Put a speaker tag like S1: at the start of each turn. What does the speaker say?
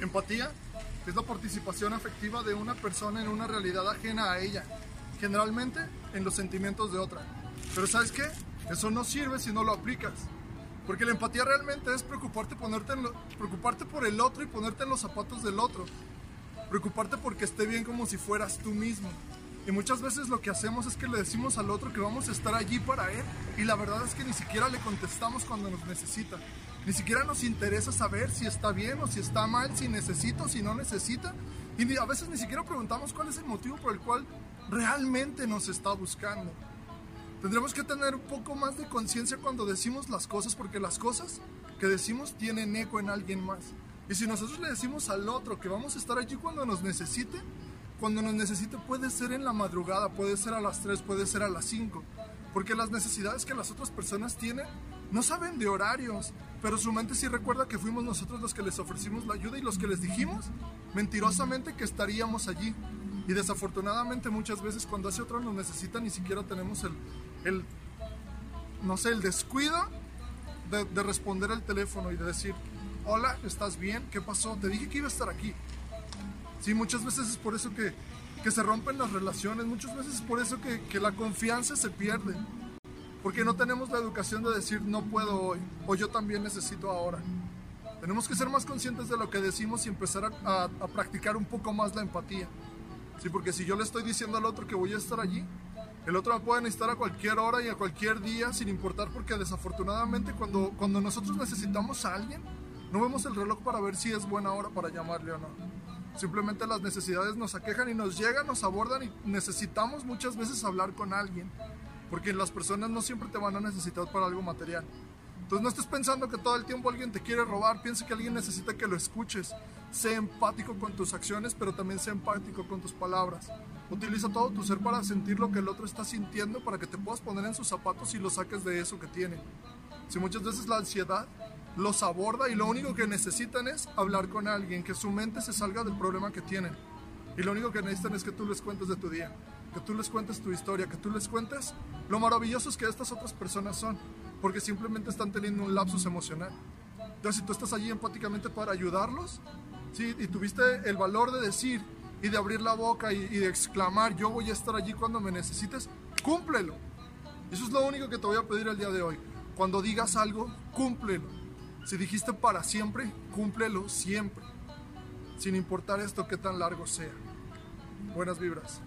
S1: Empatía es la participación afectiva de una persona en una realidad ajena a ella, generalmente en los sentimientos de otra. Pero ¿sabes qué? Eso no sirve si no lo aplicas. Porque la empatía realmente es preocuparte, ponerte preocuparte por el otro y ponerte en los zapatos del otro. Preocuparte porque esté bien como si fueras tú mismo. Y muchas veces lo que hacemos es que le decimos al otro que vamos a estar allí para él y la verdad es que ni siquiera le contestamos cuando nos necesita. Ni siquiera nos interesa saber si está bien o si está mal, si necesita o si no necesita. Y a veces ni siquiera preguntamos cuál es el motivo por el cual realmente nos está buscando. Tendremos que tener un poco más de conciencia cuando decimos las cosas porque las cosas que decimos tienen eco en alguien más. Y si nosotros le decimos al otro que vamos a estar allí cuando nos necesite, cuando nos necesite puede ser en la madrugada, puede ser a las 3, puede ser a las 5. Porque las necesidades que las otras personas tienen no saben de horarios, pero su mente sí recuerda que fuimos nosotros los que les ofrecimos la ayuda y los que les dijimos mentirosamente que estaríamos allí. Y desafortunadamente muchas veces cuando hace otro nos necesita ni siquiera tenemos el, el no sé, el descuido de, de responder el teléfono y de decir, hola, ¿estás bien? ¿Qué pasó? Te dije que iba a estar aquí. Sí, muchas veces es por eso que, que se rompen las relaciones, muchas veces es por eso que, que la confianza se pierde. Porque no tenemos la educación de decir no puedo hoy o yo también necesito ahora. Tenemos que ser más conscientes de lo que decimos y empezar a, practicar un poco más la empatía. Sí, porque si yo le estoy diciendo al otro que voy a estar allí, el otro puede necesitar a cualquier hora y a cualquier día sin importar porque desafortunadamente cuando, cuando nosotros necesitamos a alguien, no vemos el reloj para ver si es buena hora para llamarle o no. Simplemente las necesidades nos aquejan y nos llegan, nos abordan y necesitamos muchas veces hablar con alguien. Porque las personas no siempre te van a necesitar para algo material. Entonces no estés pensando que todo el tiempo alguien te quiere robar, piensa que alguien necesita que lo escuches. Sé empático con tus acciones, pero también sé empático con tus palabras. Utiliza todo tu ser para sentir lo que el otro está sintiendo, para que te puedas poner en sus zapatos y lo saques de eso que tiene. Si muchas veces la ansiedad los aborda y lo único que necesitan es hablar con alguien, que su mente se salga del problema que tienen. Y lo único que necesitan es que tú les cuentes de tu día, que tú les cuentes tu historia, que tú les cuentes lo maravillosos que estas otras personas son, porque simplemente están teniendo un lapsus emocional. Entonces, si tú estás allí empáticamente para ayudarlos, ¿sí? y tuviste el valor de decir y de abrir la boca y, y de exclamar, yo voy a estar allí cuando me necesites, cúmplelo. Eso es lo único que te voy a pedir el día de hoy. Cuando digas algo, cúmplelo. Si dijiste para siempre, cúmplelo siempre, sin importar esto que tan largo sea. Buenas vibras.